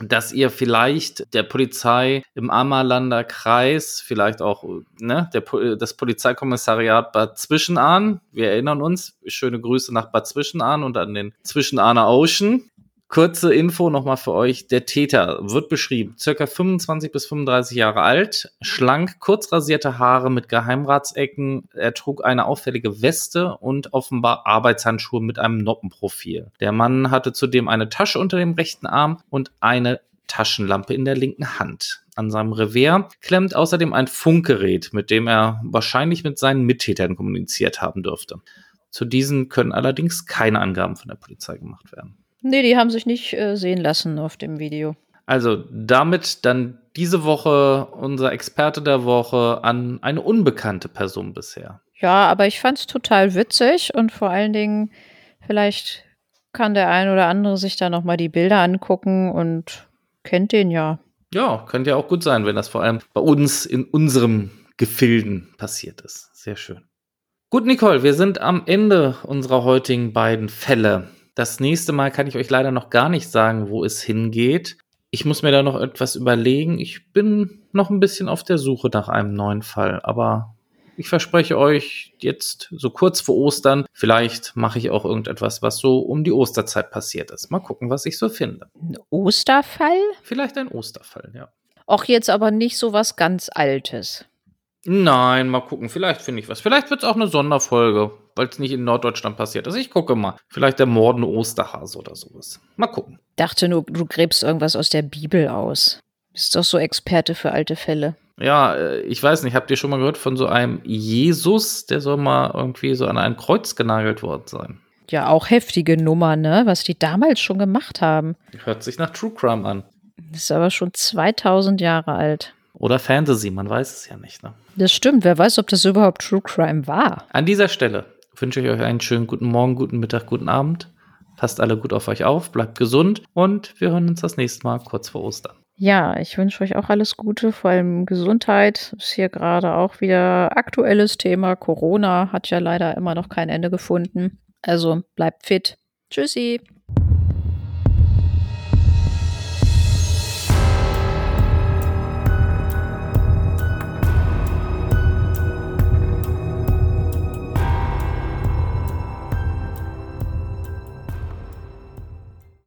dass ihr vielleicht der Polizei im Ammerlander Kreis, vielleicht auch ne, der, das Polizeikommissariat Bad Zwischenahn, wir erinnern uns, schöne Grüße nach Bad Zwischenahn und an den Zwischenahner Ocean, Kurze Info nochmal für euch. Der Täter wird beschrieben, circa 25 bis 35 Jahre alt, schlank, kurz rasierte Haare mit Geheimratsecken. Er trug eine auffällige Weste und offenbar Arbeitshandschuhe mit einem Noppenprofil. Der Mann hatte zudem eine Tasche unter dem rechten Arm und eine Taschenlampe in der linken Hand. An seinem Revers klemmt außerdem ein Funkgerät, mit dem er wahrscheinlich mit seinen Mittätern kommuniziert haben dürfte. Zu diesen können allerdings keine Angaben von der Polizei gemacht werden. Nee, die haben sich nicht äh, sehen lassen auf dem Video. Also damit dann diese Woche unser Experte der Woche an eine unbekannte Person bisher. Ja, aber ich fand es total witzig und vor allen Dingen, vielleicht kann der ein oder andere sich da nochmal die Bilder angucken und kennt den ja. Ja, könnte ja auch gut sein, wenn das vor allem bei uns in unserem Gefilden passiert ist. Sehr schön. Gut, Nicole, wir sind am Ende unserer heutigen beiden Fälle. Das nächste Mal kann ich euch leider noch gar nicht sagen, wo es hingeht. Ich muss mir da noch etwas überlegen. Ich bin noch ein bisschen auf der Suche nach einem neuen Fall, aber ich verspreche euch jetzt so kurz vor Ostern, vielleicht mache ich auch irgendetwas, was so um die Osterzeit passiert ist. Mal gucken, was ich so finde. Ein Osterfall? Vielleicht ein Osterfall, ja. Auch jetzt aber nicht so was ganz Altes. Nein, mal gucken. Vielleicht finde ich was. Vielleicht wird es auch eine Sonderfolge weil es nicht in Norddeutschland passiert ist. Ich gucke mal. Vielleicht der mordende Osterhase oder sowas. Mal gucken. Dachte nur, du gräbst irgendwas aus der Bibel aus. Bist doch so Experte für alte Fälle. Ja, äh, ich weiß nicht, habt ihr schon mal gehört von so einem Jesus, der soll mal irgendwie so an ein Kreuz genagelt worden sein? Ja, auch heftige Nummer, ne? Was die damals schon gemacht haben. Hört sich nach True Crime an. Das ist aber schon 2000 Jahre alt. Oder Fantasy, man weiß es ja nicht, ne? Das stimmt, wer weiß, ob das überhaupt True Crime war. An dieser Stelle wünsche ich euch einen schönen guten Morgen, guten Mittag, guten Abend. Passt alle gut auf euch auf, bleibt gesund und wir hören uns das nächste Mal kurz vor Ostern. Ja, ich wünsche euch auch alles Gute, vor allem Gesundheit. Ist hier gerade auch wieder aktuelles Thema. Corona hat ja leider immer noch kein Ende gefunden. Also bleibt fit. Tschüssi.